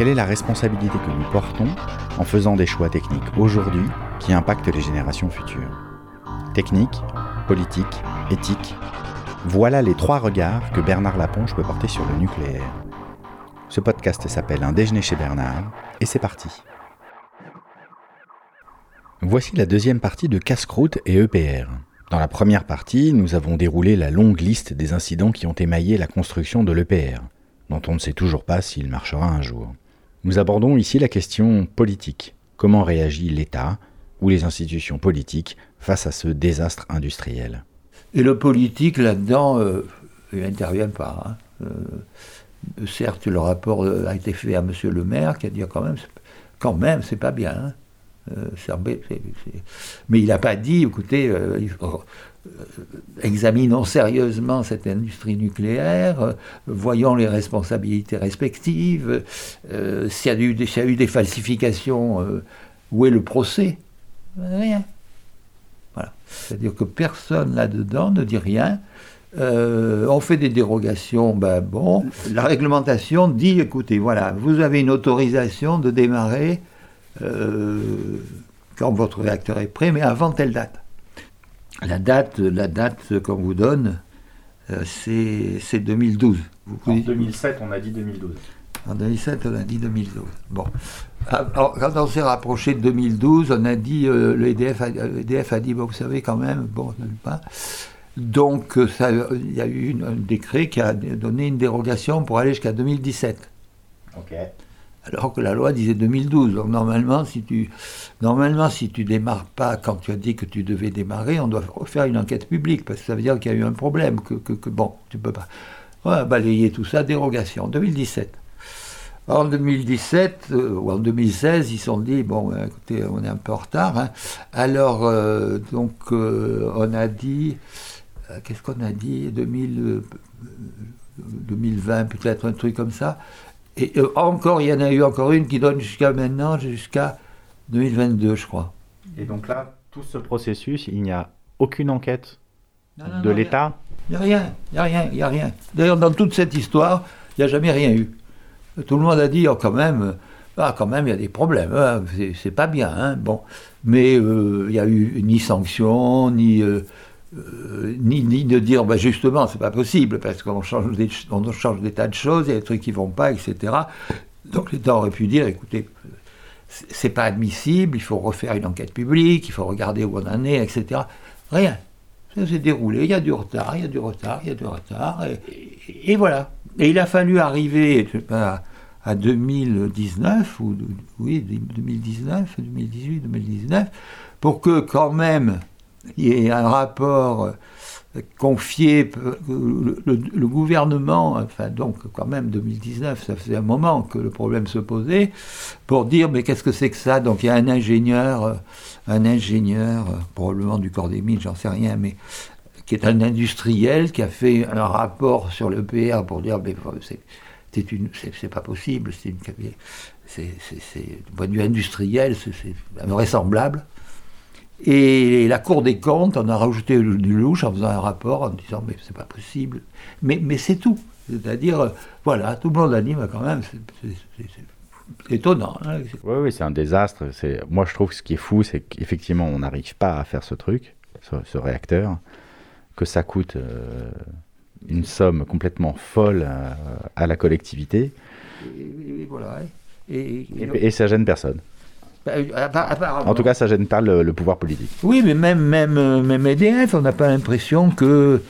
Quelle est la responsabilité que nous portons en faisant des choix techniques aujourd'hui qui impactent les générations futures Technique, politique, éthique, voilà les trois regards que Bernard Laponche peut porter sur le nucléaire. Ce podcast s'appelle Un déjeuner chez Bernard, et c'est parti. Voici la deuxième partie de Casse-Croûte et EPR. Dans la première partie, nous avons déroulé la longue liste des incidents qui ont émaillé la construction de l'EPR, dont on ne sait toujours pas s'il marchera un jour. Nous abordons ici la question politique. Comment réagit l'État ou les institutions politiques face à ce désastre industriel? Et le politique, là-dedans, euh, il n'intervient pas. Hein. Euh, certes, le rapport a été fait à M. le maire, qui a dit quand même, quand même, c'est pas bien. Hein. Euh, mais il n'a pas dit, écoutez, examinons sérieusement cette industrie nucléaire, voyons les responsabilités respectives, s'il y, a eu des falsifications, où est le procès? Rien. C'est-à-dire que personne là-dedans ne dit rien. Euh, on fait des dérogations, ben bon. La réglementation dit, écoutez, voilà, vous avez une autorisation de démarrer euh, quand votre réacteur est prêt, mais avant telle date. La date, la date qu'on vous donne, euh, c'est 2012. en 2007, on a dit 2012. En 2007, on a dit 2012. Bon. Alors, quand on s'est rapproché de 2012, on a dit, euh, le EDF a, dit, vous savez quand même, bon, pas. Donc, euh, il y a eu un décret qui a donné une dérogation pour aller jusqu'à 2017. Ok. Alors que la loi disait 2012. Donc, normalement, si tu, normalement, si tu démarres pas quand tu as dit que tu devais démarrer, on doit faire une enquête publique, parce que ça veut dire qu'il y a eu un problème, que, que, bon, tu peux pas. Ouais, balayer tout ça, dérogation. 2017. En 2017 euh, ou en 2016, ils se sont dit bon, ben, écoutez, on est un peu en retard. Hein. Alors, euh, donc, euh, on a dit, qu'est-ce qu'on a dit 2000, 2020, peut-être un truc comme ça. Et encore, il y en a eu encore une qui donne jusqu'à maintenant, jusqu'à 2022, je crois. Et donc là, tout ce processus, il n'y a aucune enquête de l'État Il n'y a rien, il n'y a rien, il n'y a rien. D'ailleurs, dans toute cette histoire, il n'y a jamais rien eu. Tout le monde a dit, oh, quand même, ah, quand même, il y a des problèmes, hein, c'est pas bien. Hein, bon. Mais euh, il n'y a eu ni sanction, ni, euh, euh, ni, ni, de dire, bah, justement, c'est pas possible, parce qu'on change, des, on change des tas de choses, il y a des trucs qui vont pas, etc. Donc l'État aurait pu dire, écoutez, c'est pas admissible, il faut refaire une enquête publique, il faut regarder où on en est, etc. Rien. Ça s'est déroulé, il y a du retard, il y a du retard, il y a du retard, et, et voilà. Et il a fallu arriver, pas, à 2019, ou oui, 2019, 2018, 2019, pour que quand même il y ait un rapport euh, confié, le, le, gouvernement, enfin donc quand même 2019, ça faisait un moment que le problème se posait, pour dire mais qu'est-ce que c'est que ça? Donc il y a un ingénieur, euh, un ingénieur, euh, probablement du corps des mines, j'en sais rien, mais qui est un industriel qui a fait un rapport sur le PR pour dire mais c'est c'est pas possible, c'est du point de vue industriel, c'est invraisemblable. Et la Cour des comptes en a rajouté du louche en faisant un rapport en disant mais c'est pas possible. Mais, mais c'est tout. C'est-à-dire, voilà, tout le monde a dit, mais quand même, c'est étonnant. Hein. Oui, oui, c'est un désastre. Moi, je trouve que ce qui est fou, c'est qu'effectivement, on n'arrive pas à faire ce truc, ce, réacteur, que ça coûte euh, une somme complètement folle à, la collectivité. Et, voilà. Et, et, ça gêne personne. Bah, en tout cas, ça gêne pas le, pouvoir politique. Oui, mais même, même, euh, même EDF, on n'a pas l'impression que.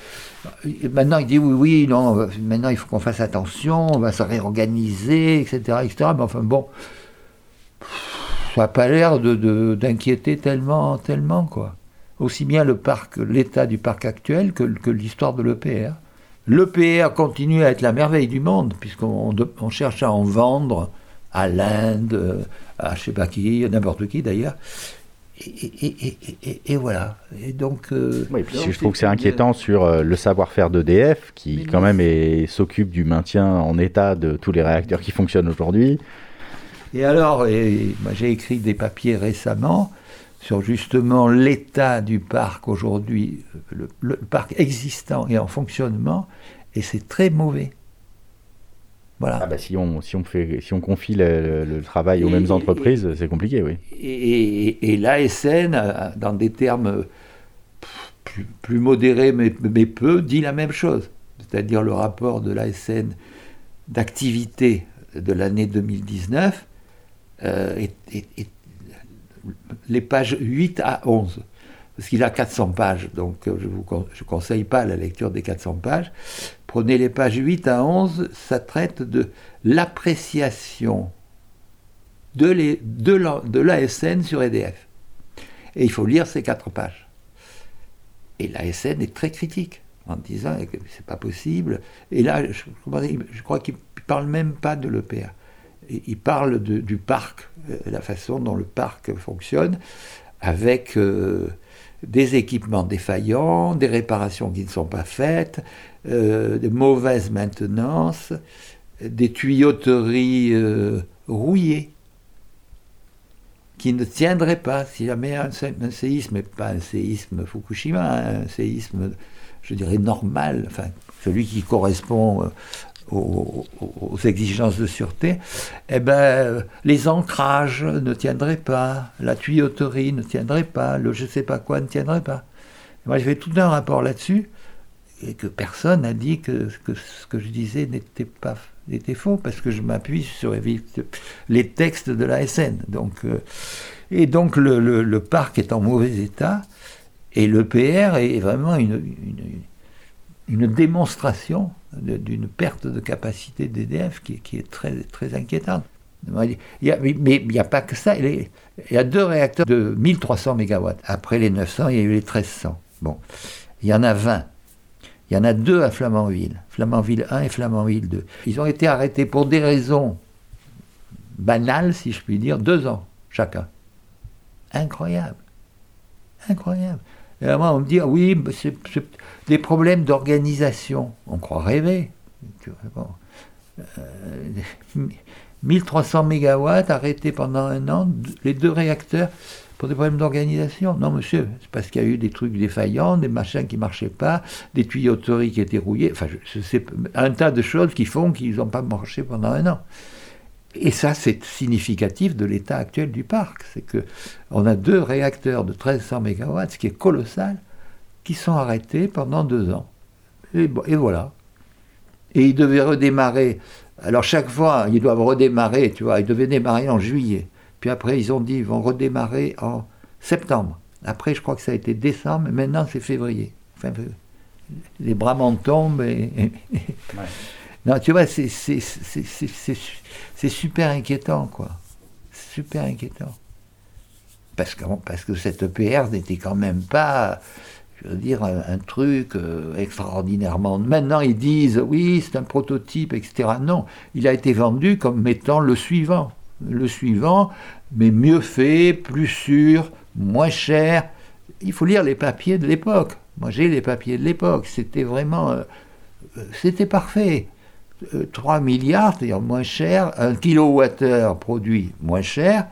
Maintenant, il dit oui, oui, non, maintenant il faut qu'on fasse attention, on va se réorganiser, etc. etc. Mais enfin, bon, ça n'a pas l'air d'inquiéter de, tellement, tellement, quoi. Aussi bien le parc, l'état du parc actuel que, que l'histoire de l'EPR. L'EPR continue à être la merveille du monde, puisqu'on cherche à en vendre à l'Inde, à je sais pas qui, n'importe qui d'ailleurs. Et, voilà. Et donc, euh, je trouve que c'est inquiétant sur euh, le savoir-faire d'EDF, qui quand même s'occupe du maintien en état de tous les réacteurs qui fonctionnent aujourd'hui. Et alors, j'ai écrit des papiers récemment sur justement l'état du parc aujourd'hui, le, parc existant et en fonctionnement, et c'est très mauvais. Voilà. Ah bah si, on, si, on fait, si on confie le, travail aux mêmes entreprises, c'est compliqué, oui. Et, et, l'ASN, dans des termes plus, modérés mais, mais, peu, dit la même chose. C'est-à-dire le rapport de l'ASN d'activité de l'année 2019 euh, est, les pages 8 à 11 parce qu'il a 400 pages, donc euh, je ne vous conseille pas la lecture des 400 pages. Prenez les pages 8 à 11, ça traite de l'appréciation de, l'ASN sur EDF. Et il faut lire ces quatre pages. Et l'ASN est très critique en disant que c'est pas possible. Et là, je, je crois qu'il ne parle même pas de l'EPA. Il parle du parc, euh, la façon dont le parc fonctionne, avec euh, des équipements défaillants, des réparations qui ne sont pas faites, euh, de mauvaise maintenance, des tuyauteries euh, rouillées qui ne tiendraient pas. Si jamais un, un séisme, pas un séisme Fukushima, hein, un séisme, je dirais, normal, enfin, celui qui correspond aux, exigences de sûreté, eh ben, les ancrages ne tiendraient pas, la tuyauterie ne tiendrait pas, le je sais pas quoi ne tiendrait pas. moi, j'ai fait tout un rapport là-dessus, et que personne n'a dit que, ce que je disais n'était pas était faux, parce que je m'appuie sur les textes de la SN. Donc, euh, et donc le, parc est en mauvais état, et l'EPR est vraiment une démonstration d'une perte de capacité d'EDF qui, qui, est très, très inquiétante. Il y a, mais il n'y a pas que ça. Il y a deux réacteurs de 1300 MW. Après les 900, il y a eu les 1300. Bon, il y en a 20. Il y en a deux à Flamanville. Flamanville 1 et Flamanville 2. Ils ont été arrêtés pour des raisons banales, si je puis dire, deux ans chacun. Incroyable. Incroyable. Et à moi, on me dit, ah oui, c'est des problèmes d'organisation. On croit rêver. 1300 MW arrêtés pendant un an, les deux réacteurs pour des problèmes d'organisation. Non, monsieur, c'est parce qu'il y a eu des trucs défaillants, des machins qui ne marchaient pas, des tuyauteries qui étaient rouillées, enfin, c'est un tas de choses qui font qu'ils n'ont pas marché pendant un an. Et ça, c'est significatif de l'état actuel du parc. C'est qu'on a deux réacteurs de 1300 MW, ce qui est colossal, qui sont arrêtés pendant deux ans. Et, voilà. Et ils devaient redémarrer. Alors chaque fois, ils doivent redémarrer, tu vois, ils devaient démarrer en juillet. Puis après, ils ont dit, ils vont redémarrer en septembre. Après, je crois que ça a été décembre, maintenant c'est février. Enfin, les bras m'en tombent. Et, Non, tu vois, c'est super inquiétant, quoi. Super inquiétant. Parce que, parce que cette EPR n'était quand même pas, je veux dire, un, truc euh, extraordinairement. Maintenant, ils disent, oui, c'est un prototype, etc. Non, il a été vendu comme mettant le suivant. Le suivant, mais mieux fait, plus sûr, moins cher. Il faut lire les papiers de l'époque. Moi, j'ai les papiers de l'époque. C'était vraiment. Euh, euh, c'était parfait. 3 milliards, c'est-à-dire moins cher, un kilowattheure produit moins cher,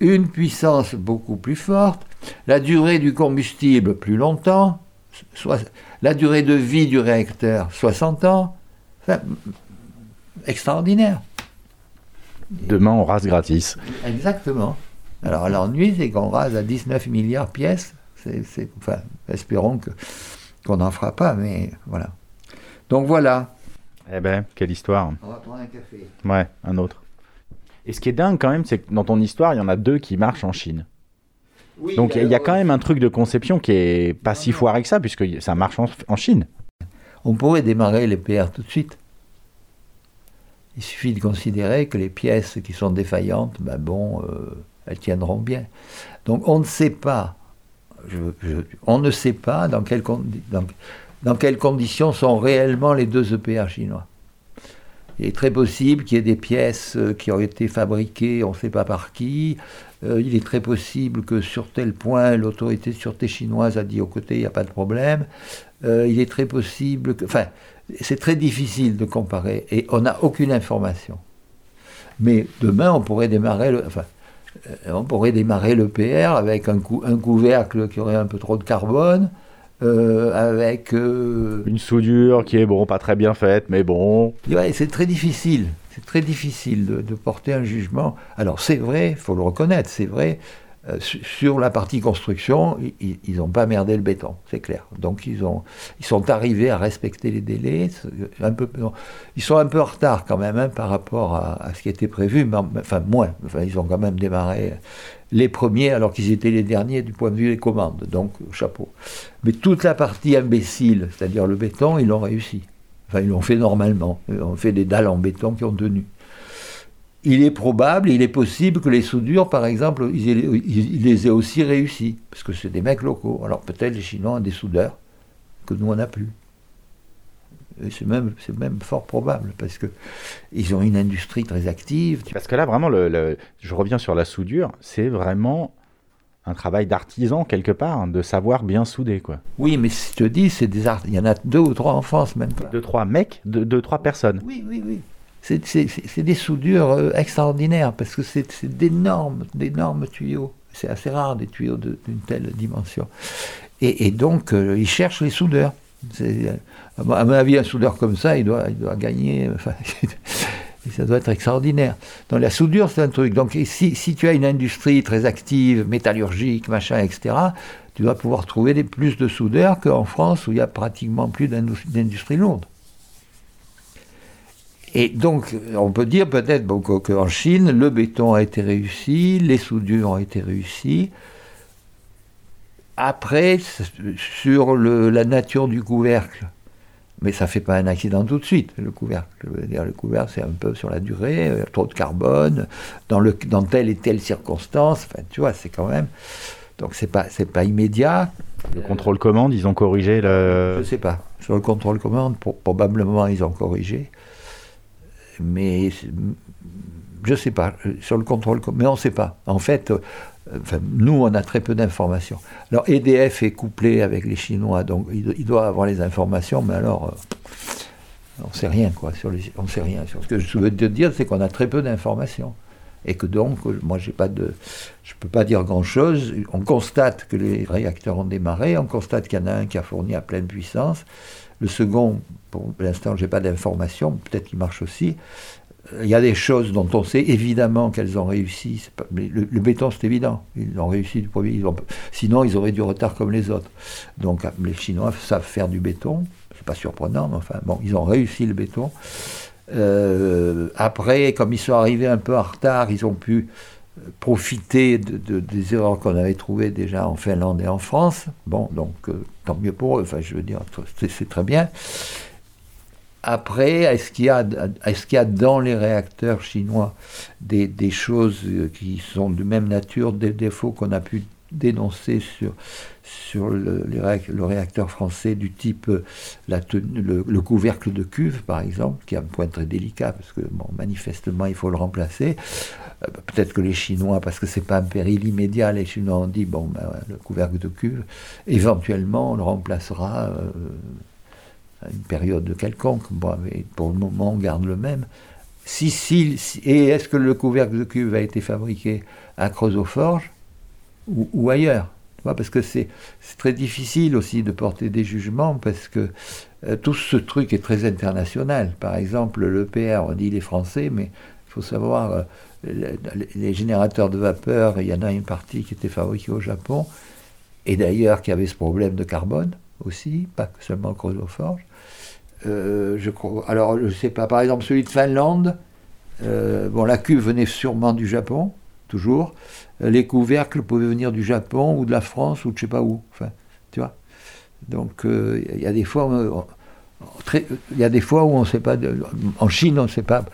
une puissance beaucoup plus forte, la durée du combustible plus longtemps, soit, la durée de vie du réacteur 60 ans, extraordinaire. Demain, on rase gratis. Exactement. Alors l'ennui, c'est qu'on rase à 19 milliards pièces. C'est, enfin, espérons que, qu'on n'en fera pas, mais voilà. Donc voilà, eh ben, quelle histoire. On va prendre un café. Ouais, un autre. Et ce qui est dingue quand même, c'est que dans ton histoire, il y en a deux qui marchent en Chine. Oui, Donc il y, a quand même un truc de conception qui est pas si foiré que ça, puisque ça marche en, Chine. On pourrait démarrer les PR tout de suite. Il suffit de considérer que les pièces qui sont défaillantes, ben bon, euh, elles tiendront bien. Donc on ne sait pas, on ne sait pas dans quelles conditions sont réellement les deux EPR chinois. Il est très possible qu'il y ait des pièces euh, qui ont été fabriquées, on ne sait pas par qui. Euh, il est très possible que sur tel point, l'autorité de sûreté chinoise a dit au côté, il n'y a pas de problème. Euh, il est très possible que... Enfin, c'est très difficile de comparer et on n'a aucune information. Mais demain, on pourrait démarrer le... on pourrait démarrer le PR avec un, un couvercle qui aurait un peu trop de carbone, euh, avec... Euh, Une soudure qui est, bon, pas très bien faite, mais bon... Ouais, c'est très difficile, c'est très difficile de, porter un jugement. Alors c'est vrai, il faut le reconnaître, c'est vrai, euh, sur la partie construction, ils n'ont pas merdé le béton, c'est clair. Donc ils, ont, ils sont arrivés à respecter les délais. Ils sont un peu en retard quand même hein, par rapport à, ce qui était prévu, mais enfin moins. Enfin, ils ont quand même démarré les premiers alors qu'ils étaient les derniers du point de vue des commandes. Donc chapeau. Mais toute la partie imbécile, c'est-à-dire le béton, ils l'ont réussi. Enfin, ils l'ont fait normalement. Ils ont fait des dalles en béton qui ont tenu il est probable, il est possible que les soudures, par exemple, ils, les aient aussi réussi, parce que c'est des mecs locaux. Alors peut-être les Chinois ont des soudeurs que nous on n'a plus. C'est même, même fort probable, parce qu'ils ont une industrie très active. Parce que là, vraiment, le, je reviens sur la soudure, c'est vraiment un travail d'artisan quelque part, hein, de savoir bien souder. quoi. Oui, mais si je te dis, c'est des il y en a deux ou trois en France même. Deux, trois mecs, deux, deux trois personnes. Oui, oui, oui c'est des soudures euh, extraordinaires parce que c'est d'énormes, d'énormes tuyaux. C'est assez rare des tuyaux d'une telle dimension. Et, donc, euh, ils cherchent les soudeurs. À mon avis, un soudeur comme ça, il doit, il doit gagner. ça doit être extraordinaire. Donc la soudure, c'est un truc. Donc si, tu as une industrie très active, métallurgique, machin, etc., tu dois pouvoir trouver plus de soudeurs qu'en France où il y a pratiquement plus d'industrie lourde. Et donc, on peut dire peut-être qu'en Chine, le béton a été réussi, les soudures ont été réussies. Après, sur la nature du couvercle, mais ça ne fait pas un accident tout de suite, le couvercle. dire, le couvercle, c'est un peu sur la durée, euh, trop de carbone, dans, le, dans telle et telle circonstance, enfin, tu vois, c'est quand même... Donc, pas, c'est pas immédiat. Le contrôle commande, ils ont corrigé le... Je ne sais pas. Sur le contrôle commande, probablement, ils ont corrigé mais je ne sais pas, sur le contrôle, mais on ne sait pas. En fait, euh, nous, on a très peu d'informations. Alors, EDF est couplé avec les Chinois, donc il, doit avoir les informations, mais alors, euh, on ne sait rien, quoi. Sur les, on sait rien. Ce que je veux te dire, c'est qu'on a très peu d'informations. Et que donc, moi, pas de, je ne peux pas dire grand-chose. On constate que les réacteurs ont démarré, on constate qu'il y en a un qui a fourni à pleine puissance. Le second, pour l'instant, je n'ai pas d'informations, peut-être qu'il marche aussi. Il y a des choses dont on sait évidemment qu'elles ont réussi. le, béton, c'est évident. Ils ont réussi du premier. sinon, ils auraient du retard comme les autres. Donc, les Chinois savent faire du béton. C'est pas surprenant, mais enfin, bon, ils ont réussi le béton. Euh, après, comme ils sont arrivés un peu en retard, ils ont pu profiter de, des erreurs qu'on avait trouvées déjà en Finlande et en France. Bon, donc euh, tant mieux pour eux, enfin je veux dire, c'est très bien. Après, est-ce qu'il y, est y, a dans les réacteurs chinois des, des, choses euh, qui sont de même nature, des défauts qu'on a pu dénoncer sur, sur le, réacteur français du type euh, la le, couvercle de cuve, par exemple, qui est un point très délicat, parce que manifestement, il faut le remplacer. Euh, peut-être que les Chinois, parce que c'est pas un péril immédiat, les Chinois ont dit bon, ben, le couvercle de cuve, éventuellement, on le remplacera euh, à une période quelconque. Bon, mais pour le moment, on garde le même. Si, si, et est-ce que le couvercle de cuve a été fabriqué à Creusoforge ou, ou ailleurs parce que c'est très difficile aussi de porter des jugements, parce que euh, tout ce truc est très international. Par exemple, l'EPR, on dit les Français, mais il faut savoir, les générateurs de vapeur, il y en a une partie qui était fabriquée au Japon, et d'ailleurs qui avait ce problème de carbone aussi, pas seulement Chronoforge. Euh, alors, je ne sais pas, par exemple, celui de Finlande, euh, bon, la cuve venait sûrement du Japon, toujours. Euh, les couvercles pouvaient venir du Japon ou de la France ou de je sais pas où. Enfin, tu vois. Donc, il y a des fois, il y a des fois où on ne sait pas. en Chine, on ne sait pas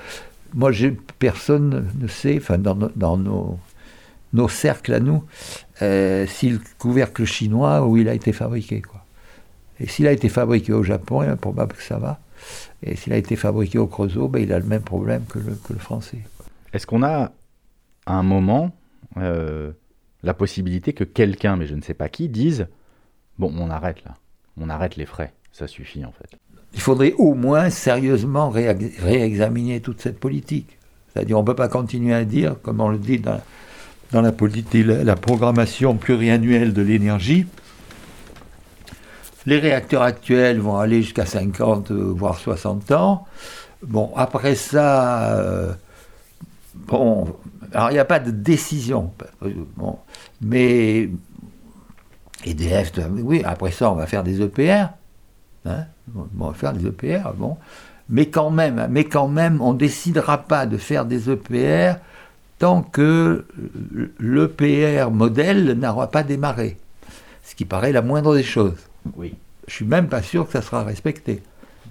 moi, personne ne sait, enfin, dans, nos, cercles à nous, euh, si le couvercle chinois, où il a été fabriqué. Et s'il a été fabriqué au Japon, il est probable que ça va. Et s'il a été fabriqué au Creusot, ben, il a le même problème que le, français. Est-ce qu'on a un moment euh, la possibilité que quelqu'un, mais je ne sais pas qui, dise bon, on arrête là, on arrête les frais, ça suffit en fait. Il faudrait au moins sérieusement réexaminer toute cette politique. C'est-à-dire, on ne peut pas continuer à dire, comme on le dit dans, la, politique, la programmation pluriannuelle de l'énergie, les réacteurs actuels vont aller jusqu'à 50, euh, voire 60 ans. Bon, après ça, euh, bon, alors il n'y a pas de décision. Bon, mais EDF, oui, après ça, on va faire des EPR. Hein, on va faire des EPR, bon. Mais quand même, mais quand même, on ne décidera pas de faire des EPR tant que l'EPR modèle n'aura pas démarré. Ce qui paraît la moindre des choses. Oui. Je suis même pas sûr que ça sera respecté.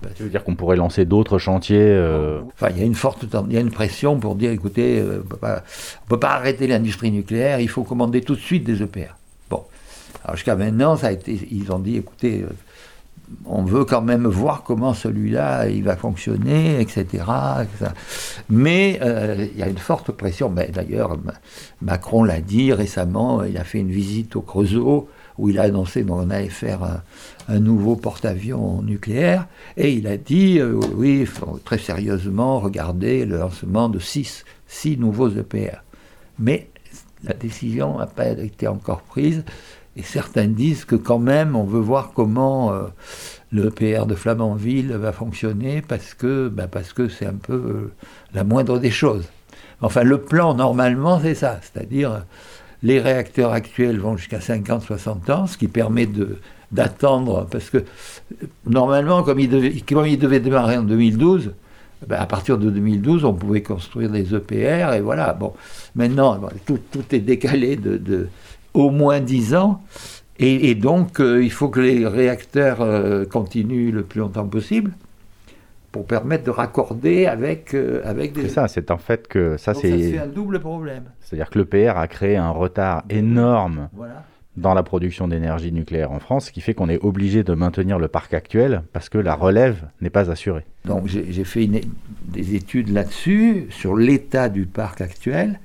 Ça veut dire qu'on pourrait lancer d'autres chantiers euh, il y a une forte, pression pour dire, écoutez, euh, on ne peut pas arrêter l'industrie nucléaire, il faut commander tout de suite des EPR. Bon, jusqu'à maintenant, ça ils ont dit, écoutez, euh, on veut quand même voir comment celui-là il va fonctionner, etc. Mais il y a une forte pression. D'ailleurs, Macron l'a dit récemment, il a fait une visite au Creusot où il a annoncé qu'on allait faire un, nouveau porte-avions nucléaire, et il a dit, euh, oui, faut très sérieusement regarder le lancement de six, six nouveaux EPR. Mais la décision n'a pas été encore prise, et certains disent que quand même, on veut voir comment euh, le EPR de Flamanville va fonctionner, parce que ben, parce que c'est un peu euh, la moindre des choses. Enfin, le plan, normalement, c'est ça, c'est-à-dire les réacteurs actuels vont jusqu'à 50-60 ans, ce qui permet d'attendre, parce que normalement, comme ils devaient, démarrer en 2012, ben, à partir de 2012, on pouvait construire des EPR, et voilà. Bon, maintenant, tout, est décalé de, au moins 10 ans, et, donc euh, il faut que les réacteurs euh, continuent le plus longtemps possible pour permettre de raccorder avec, euh, avec des... C'est ça, c'est en fait que ça c'est... un double problème. C'est-à-dire que l'EPR a créé un retard énorme dans la production d'énergie nucléaire en France, ce qui fait qu'on est obligé de maintenir le parc actuel parce que la relève n'est pas assurée. Donc j'ai fait des études là-dessus, sur l'état du parc actuel,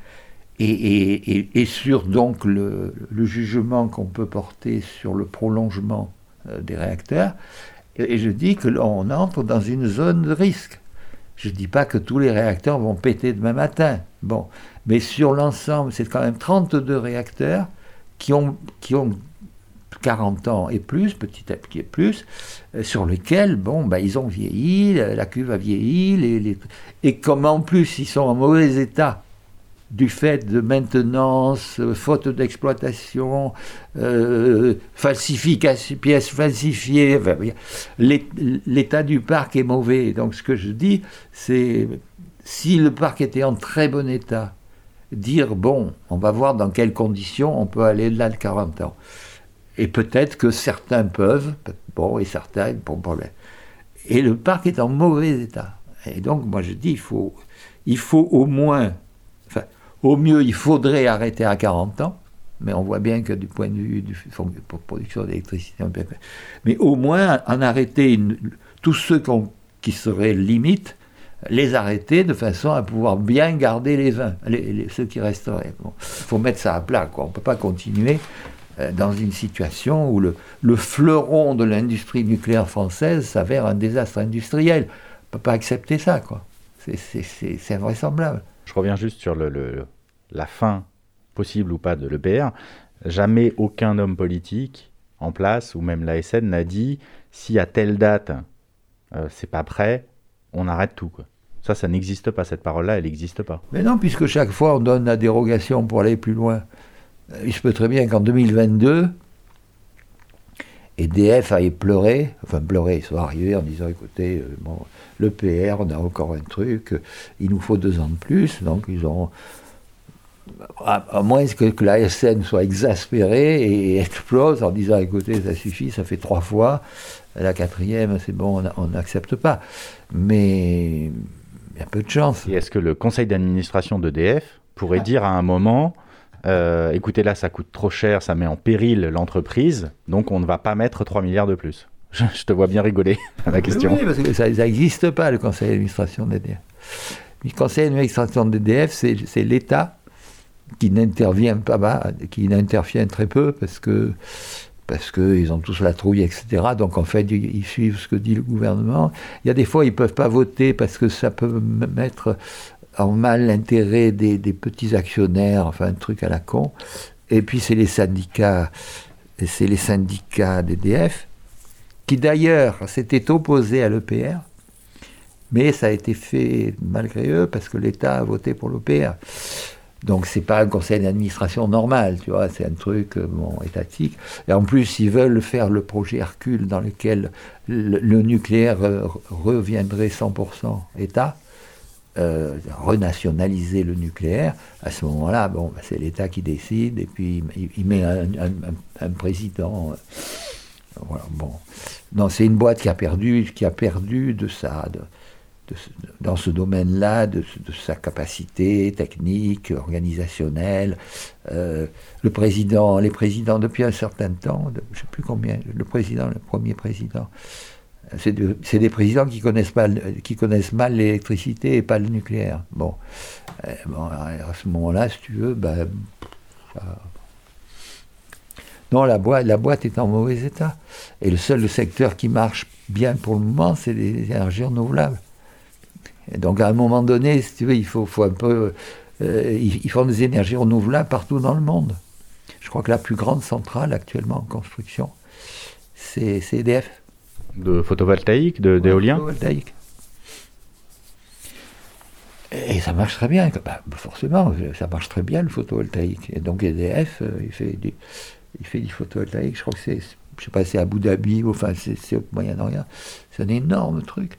et, et, et, sur donc le, le jugement qu'on peut porter sur le prolongement euh, des réacteurs. Et je dis que l'on entre dans une zone de risque. Je ne dis pas que tous les réacteurs vont péter demain matin. Bon, mais sur l'ensemble, c'est quand même 32 réacteurs qui ont, qui ont 40 ans et plus, petit à petit et plus, euh, sur lesquels, bon, bah, ils ont vieilli, la cuve a vieilli, et comme en plus ils sont en mauvais état, du fait de maintenance, euh, faute d'exploitation, euh, falsification, pièces falsifiées. L'état du parc est mauvais. Donc ce que je dis, c'est si le parc était en très bon état, dire bon, on va voir dans quelles conditions on peut aller là de 40 ans. Et peut-être que certains peuvent, bon, et certains, bon problème. Et le parc est en mauvais état. Et donc, moi je dis, il faut, il faut au moins au mieux, il faudrait arrêter à 40 ans, mais on voit bien que du point de vue de la production d'électricité, mais au moins en arrêter tous ceux qui seraient limites, les arrêter de façon à pouvoir bien garder les 20, ceux qui resteraient. Il faut mettre ça à plat, quoi. on ne peut pas continuer euh, dans une situation où le, le fleuron de l'industrie nucléaire française s'avère un désastre industriel. On ne peut pas accepter ça, quoi. C'est invraisemblable. Je reviens juste sur le, la fin possible ou pas de l'EPR. Jamais aucun homme politique en place, ou même l'ASN, n'a dit si à telle date euh, c'est pas prêt, on arrête tout. Ça, ça n'existe pas, cette parole-là, elle n'existe pas. Mais non, puisque chaque fois on donne la dérogation pour aller plus loin. Euh, il se peut très bien qu'en 2022, EDF aille pleurer, enfin pleurer, ils sont arrivés en disant écoutez, euh, bon, le PR, on a encore un truc, il nous faut deux ans de plus, donc ils ont à, moins que, que la SN soit exaspérée et explose en disant écoutez, ça suffit, ça fait trois fois, la quatrième, c'est bon, on n'accepte pas. Mais il y a peu de chance. Et est-ce que le conseil d'administration d'EDF pourrait ah. dire à un moment euh, écoutez, là, ça coûte trop cher, ça met en péril l'entreprise, donc on ne va pas mettre 3 milliards de plus? Je, te vois bien rigoler à la question. Oui, parce que ça n'existe pas, le conseil d'administration d'EDF. Le conseil d'administration d'EDF, c'est l'État qui n'intervient pas, qui n'intervient très peu parce que parce qu'ils ont tous la trouille, etc. Donc en fait, ils, suivent ce que dit le gouvernement. Il y a des fois, ils ne peuvent pas voter parce que ça peut mettre en mal l'intérêt des, petits actionnaires, enfin un truc à la con. Et puis c'est les syndicats, c'est les syndicats d'EDF qui d'ailleurs s'étaient opposés à l'EPR, mais ça a été fait malgré eux parce que l'État a voté pour l'EPR. Donc c'est pas un conseil d'administration normal, tu vois, c'est un truc euh, étatique. Et en plus, ils veulent faire le projet Hercule dans lequel le, nucléaire euh, reviendrait 100% État. Euh, renationaliser le nucléaire, à ce moment-là, bon, bah, c'est l'État qui décide, et puis il, met un, président. voilà, bon. Non, c'est une boîte qui a perdu, qui a perdu de dans ce domaine-là, de, sa capacité technique, organisationnelle. Euh, le président, les présidents depuis un certain temps, je ne sais plus combien, le président, le premier président, c'est des présidents qui connaissent mal, qui connaissent mal l'électricité et pas le nucléaire. Bon, euh, à ce moment-là, si tu veux, ben, non, la la boîte est en mauvais état. Et le seul secteur qui marche bien pour le moment, c'est les énergies renouvelables donc à un moment donné, si tu veux, il faut, faut un peu. Euh, ils, font des énergies renouvelables partout dans le monde. Je crois que la plus grande centrale actuellement en construction, c'est EDF. De photovoltaïque, d'éolien Photovoltaïque. Et ça marche très bien. Bah, forcément, ça marche très bien le photovoltaïque. Et donc EDF, euh, il, fait du, il fait du photovoltaïque. Je crois que c'est, je sais pas, c'est Abu Dhabi, enfin c'est au Moyen-Orient. C'est un énorme truc.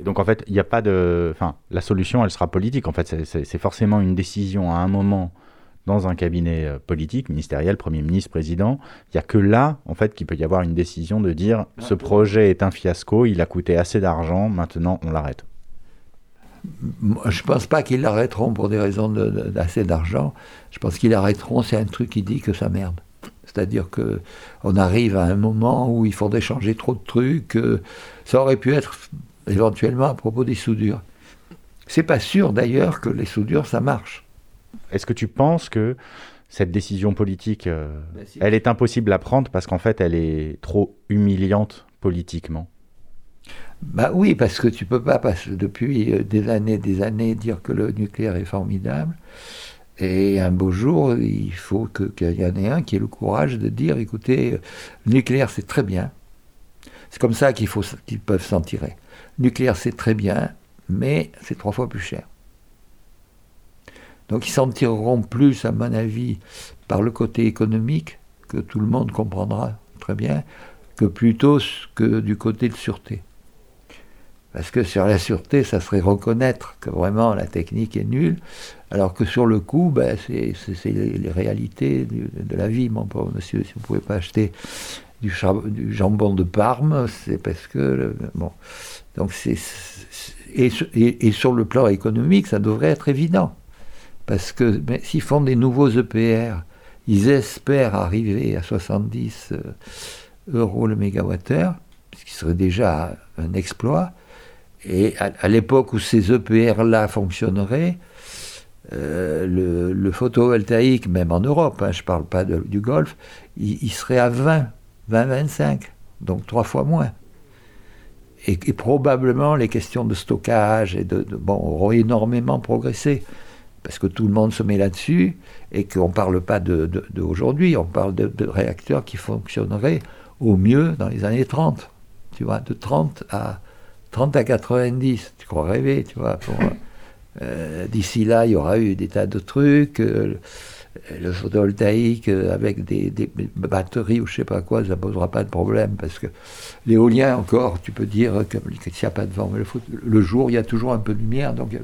Et donc en fait, il n'y a pas de. Enfin, la solution, elle sera politique. En fait, c'est forcément une décision à un moment dans un cabinet euh, politique, ministériel, Premier ministre, Président. Il n'y a que là, en fait, qu'il peut y avoir une décision de dire ce projet est un fiasco, il a coûté assez d'argent, maintenant on l'arrête. Je ne pense pas qu'ils l'arrêteront pour des raisons d'assez d'argent. Je pense qu'ils l'arrêteront, c'est un truc qui dit que ça merde. C'est-à-dire qu'on arrive à un moment où il faudrait changer trop de trucs. ça aurait pu être éventuellement à propos des soudures. C'est pas sûr d'ailleurs que les soudures ça marche. Est-ce que tu penses que cette décision politique, euh, ben, elle est impossible à prendre parce qu'en fait elle est trop humiliante politiquement? Bah oui, parce que tu peux pas passer depuis euh, des années, des années dire que le nucléaire est formidable. Et un beau jour, il faut qu'il y en ait un qui ait le courage de dire, écoutez, le nucléaire c'est très bien. C'est comme ça qu'il faut qu'ils peuvent s'en tirer. Nucléaire, c'est très bien, mais c'est trois fois plus cher. Donc ils s'en tireront plus, à mon avis, par le côté économique, que tout le monde comprendra très bien, que plutôt que du côté de sûreté. Parce que sur la sûreté, ça serait reconnaître que vraiment la technique est nulle, alors que sur le coup, ben, c'est les, réalités de, la vie, mon pauvre monsieur. Si vous ne pouvez pas acheter du, jambon de Parme, c'est parce que... bon, donc c'est, et, et, sur le plan économique, ça devrait être évident. Parce que s'ils font des nouveaux EPR, ils espèrent arriver à 70 euh, euros le mégawattheure, ce qui serait déjà un exploit. Et à, l'époque où ces EPR-là fonctionneraient, euh, le, photovoltaïque, même en Europe, hein, je ne parle pas du Golfe, il, il, serait à 20, 20-25, donc trois fois moins et, probablement les questions de stockage et de, bon, auront énormément progressé parce que tout le monde se met là-dessus et qu'on ne parle pas d'aujourd'hui, on parle de, réacteurs qui fonctionneraient au mieux dans les années 30, tu vois, de 30 à 30 à 90, tu crois rêver, tu vois. Euh, d'ici là, il y aura eu des tas de trucs. Euh, le photovoltaïque euh, avec des, batteries ou je sais pas quoi, ça ne posera pas de problème parce que l'éolien encore, tu peux dire qu'il n'y a pas de vent, mais le, jour, il y a toujours un peu de lumière. Donc,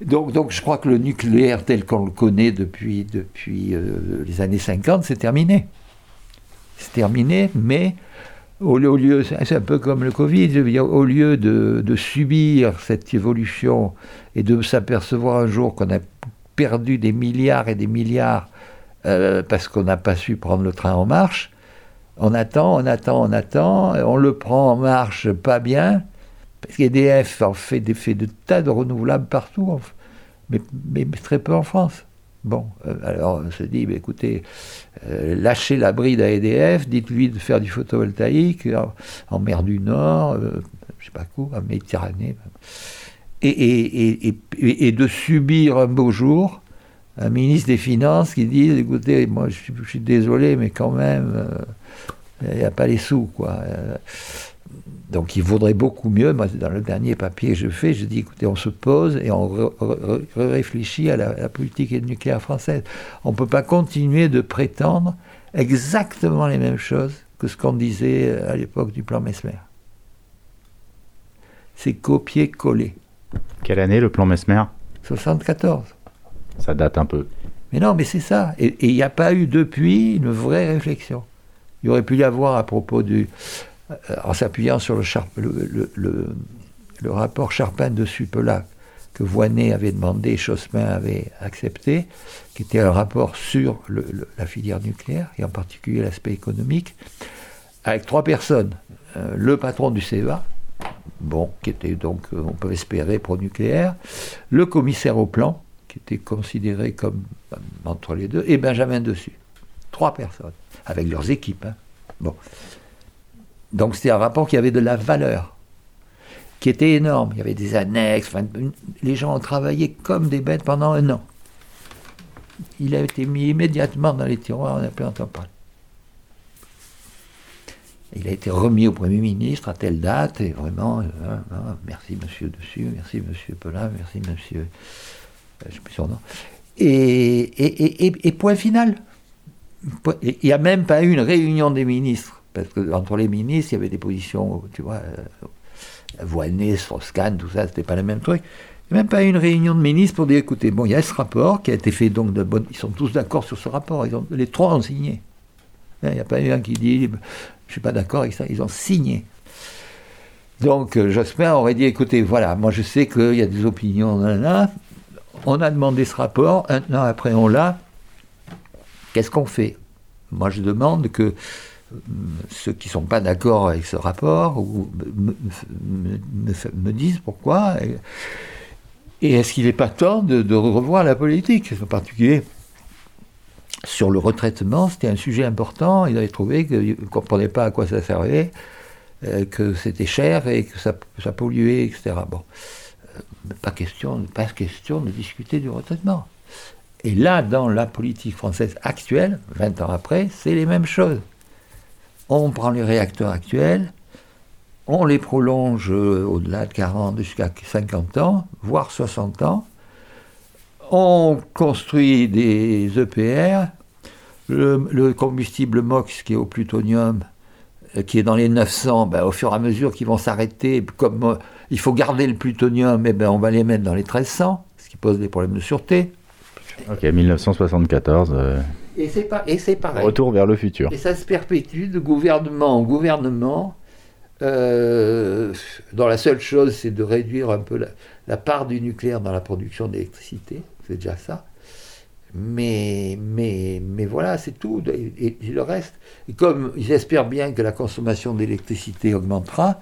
donc, donc je crois que le nucléaire tel qu'on le connaît depuis, depuis euh, les années 50, c'est terminé. C'est terminé, mais au, lieu, c'est un peu comme le Covid, au lieu de, de subir cette évolution et de s'apercevoir un jour qu'on a perdu des milliards et des milliards euh, parce qu'on n'a pas su prendre le train en marche, On attend, on attend, on attend, on le prend en marche pas bien, parce qu'EDF en fait des faits de tas de renouvelables partout, mais, mais, très peu en France. Bon, euh, alors on se dit, bah, écoutez, euh, lâchez la bride à EDF, dites-lui de faire du photovoltaïque en, mer du Nord, je sais pas quoi, en Méditerranée, et, de subir un beau jour un ministre des Finances qui dit, écoutez, moi je, suis désolé, mais quand même il n'y a pas les sous, quoi. Euh, donc il vaudrait beaucoup mieux, moi dans le dernier papier que je fais, je dis écoutez, on se pose et on réfléchit à la, politique nucléaire française. On ne peut pas continuer de prétendre exactement les mêmes choses que ce qu'on disait à l'époque du plan Mesmer. C'est copier-coller. Quelle année le plan Mesmer? 74. Ça date un peu. Mais non, mais c'est ça. Et il n'y a pas eu depuis une vraie réflexion. Il aurait pu y avoir à propos du. Euh, en s'appuyant sur le, le, rapport Charpin de Supela que Voinet avait demandé, Chossemin avait accepté, qui était un rapport sur la filière nucléaire, et en particulier l'aspect économique, avec trois personnes. Euh, le patron du CEA, bon, qui était donc, euh, on peut espérer, pro-nucléaire, le commissaire au plan, qui était considéré comme entre les deux, et Benjamin Dessus. Trois personnes avec leurs équipes. Hein. Bon. Donc c'était un rapport qui avait de la valeur, qui était énorme. Il y avait des annexes, les gens ont travaillé comme des bêtes pendant un an. Il a été mis immédiatement dans les tiroirs, on n'a plus entendu parler. Il a été remis au Premier ministre à telle date, et vraiment, euh, hein, hein, merci monsieur Dessus, merci monsieur Pelin, merci monsieur. Euh, je sais plus son nom. et point final. Il n'y a même pas eu une réunion des ministres, parce que entre les ministres, il y avait des positions, tu vois, euh, Voinet, Strauss-Kahn, tout ça, c'était pas le même truc. Il n'y a même pas eu une réunion de ministres pour dire, écoutez, bon, il y a ce rapport qui a été fait donc de bonne... Ils sont tous d'accord sur ce rapport, ils ont, les trois ont signé. Il n'y a pas eu un qui dit, je ne suis pas d'accord avec ça, ils ont signé. Donc euh, Jospin aurait dit, écoutez, voilà, moi je sais qu'il y a des opinions, là, on a demandé ce rapport, un an après on l'a, Qu'est-ce qu'on fait? Moi, je demande que euh, ceux qui ne sont pas d'accord avec ce rapport ou me, disent pourquoi. Et, est-ce qu'il n'est pas temps de, revoir la politique, en particulier? Sur le retraitement C'était un sujet important. Ils avaient trouvé qu'ils ne comprenaient pas à quoi ça servait, euh, que c'était cher et que ça, polluait, etc. Bon, euh, pas question, pas question de discuter du retraitement. Et là, dans la politique française actuelle, 20 ans après, c'est les mêmes choses. On prend les réacteurs actuels, on les prolonge euh, au-delà de 40 jusqu'à 50 ans, voire 60 ans. On construit des EPR. Le, combustible MOX qui est au plutonium, euh, qui est dans les 900, ben, au fur et à mesure qu'ils vont s'arrêter, comme euh, il faut garder le plutonium, eh ben, on va les mettre dans les 1300, ce qui pose des problèmes de sûreté. Ok, 1974. Euh, et c'est pas, pareil. Retour vers le futur. Et ça se perpétue de gouvernement en gouvernement. Euh, dont la seule chose, c'est de réduire un peu la, part du nucléaire dans la production d'électricité. C'est déjà ça. Mais, mais, mais voilà, c'est tout. Et, le reste, et comme ils espèrent bien que la consommation d'électricité augmentera,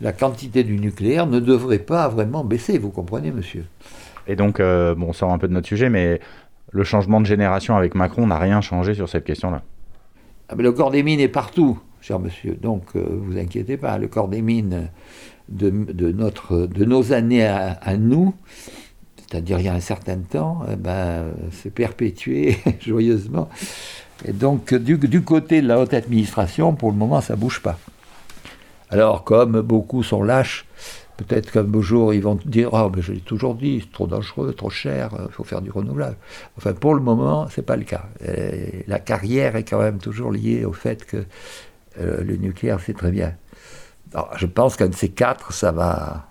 la quantité du nucléaire ne devrait pas vraiment baisser, vous comprenez, monsieur Et donc, euh, bon, on sort un peu de notre sujet, mais le changement de génération avec Macron n'a rien changé sur cette question-là. Ah, le corps des mines est partout, cher monsieur. Donc, euh, vous inquiétez pas. Le corps des mines de, notre, de nos années à, nous, c'est-à-dire il y a un certain temps, eh ben, s'est perpétué joyeusement. Et donc, du, côté de la haute administration, pour le moment, ça bouge pas. Alors, comme beaucoup sont lâches, Peut-être qu'un beau jour, ils vont dire oh, je l'ai toujours dit, c'est trop dangereux, trop cher, il euh, faut faire du renouvelable. Enfin, pour le moment, ce n'est pas le cas. la carrière est quand même toujours liée au fait que euh, le nucléaire, c'est très bien. je pense qu'un de ces quatre, ça va.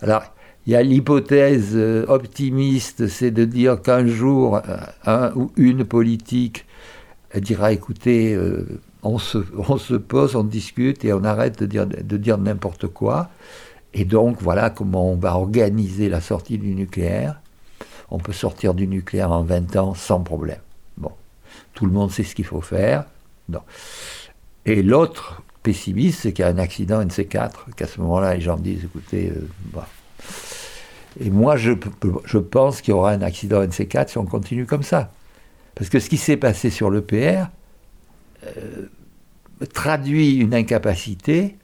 Alors, il y a l'hypothèse euh, optimiste, c'est de dire qu'un jour, un ou une politique dira écoutez, on, se, on, se, pose, on discute et on arrête de dire, de dire n'importe quoi. Et donc, voilà comment on va organiser la sortie du nucléaire. On peut sortir du nucléaire en 20 ans sans problème. Bon, tout le monde sait ce qu'il faut faire. Non. Et l'autre pessimiste, c'est qu'il y a un accident NC4, qu'à ce moment-là, les gens disent, écoutez, euh, bah. Et moi, je, pense qu'il y aura un accident NC4 si on continue comme ça. Parce que ce qui s'est passé sur l'EPR euh, traduit une incapacité,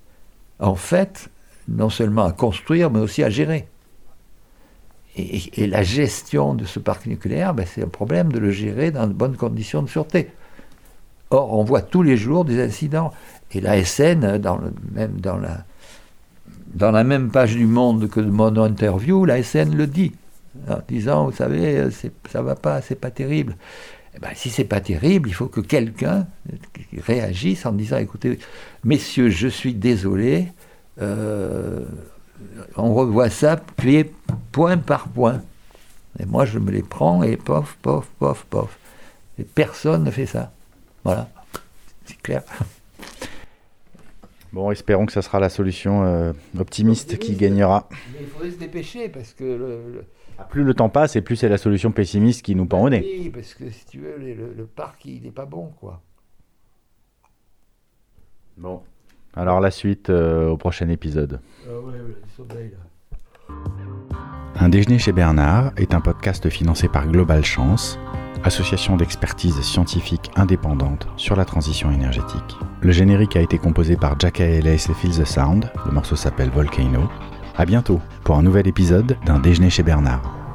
en fait, non seulement à construire, mais aussi à gérer. Et, la gestion de ce parc nucléaire, ben, c'est un problème de le gérer dans de bonnes conditions de sûreté. Or, on voit tous les jours des incidents. Et la SN, dans, le, même dans, la, dans la même page du Monde que de mon interview, la SN le dit, en disant, vous savez, ça va pas, c'est pas terrible. Eh ben, si c'est pas terrible, il faut que quelqu'un réagisse en disant, écoutez, messieurs, je suis désolé, euh, on revoit ça point par point. Et moi, je me les prends et pof, pof, pof, pof. Et personne ne fait ça. Voilà, c'est clair. Bon, espérons que ça sera la solution euh, optimiste qui gagnera. Mais il faudrait se dépêcher parce que ah, plus le temps passe et plus c'est la solution pessimiste qui nous pend au nez. Oui, parce que si tu veux, le, parc il n'est pas bon, quoi. Bon, alors la suite euh, au prochain épisode. Ah ouais, sommeil, là. Un déjeuner chez Bernard est un podcast financé par Global Chance association d'expertise scientifique indépendante sur la transition énergétique. Le générique a été composé par Jack Ellis et Feel the Sound, le morceau s'appelle Volcano. A bientôt pour un nouvel épisode d'un déjeuner chez Bernard.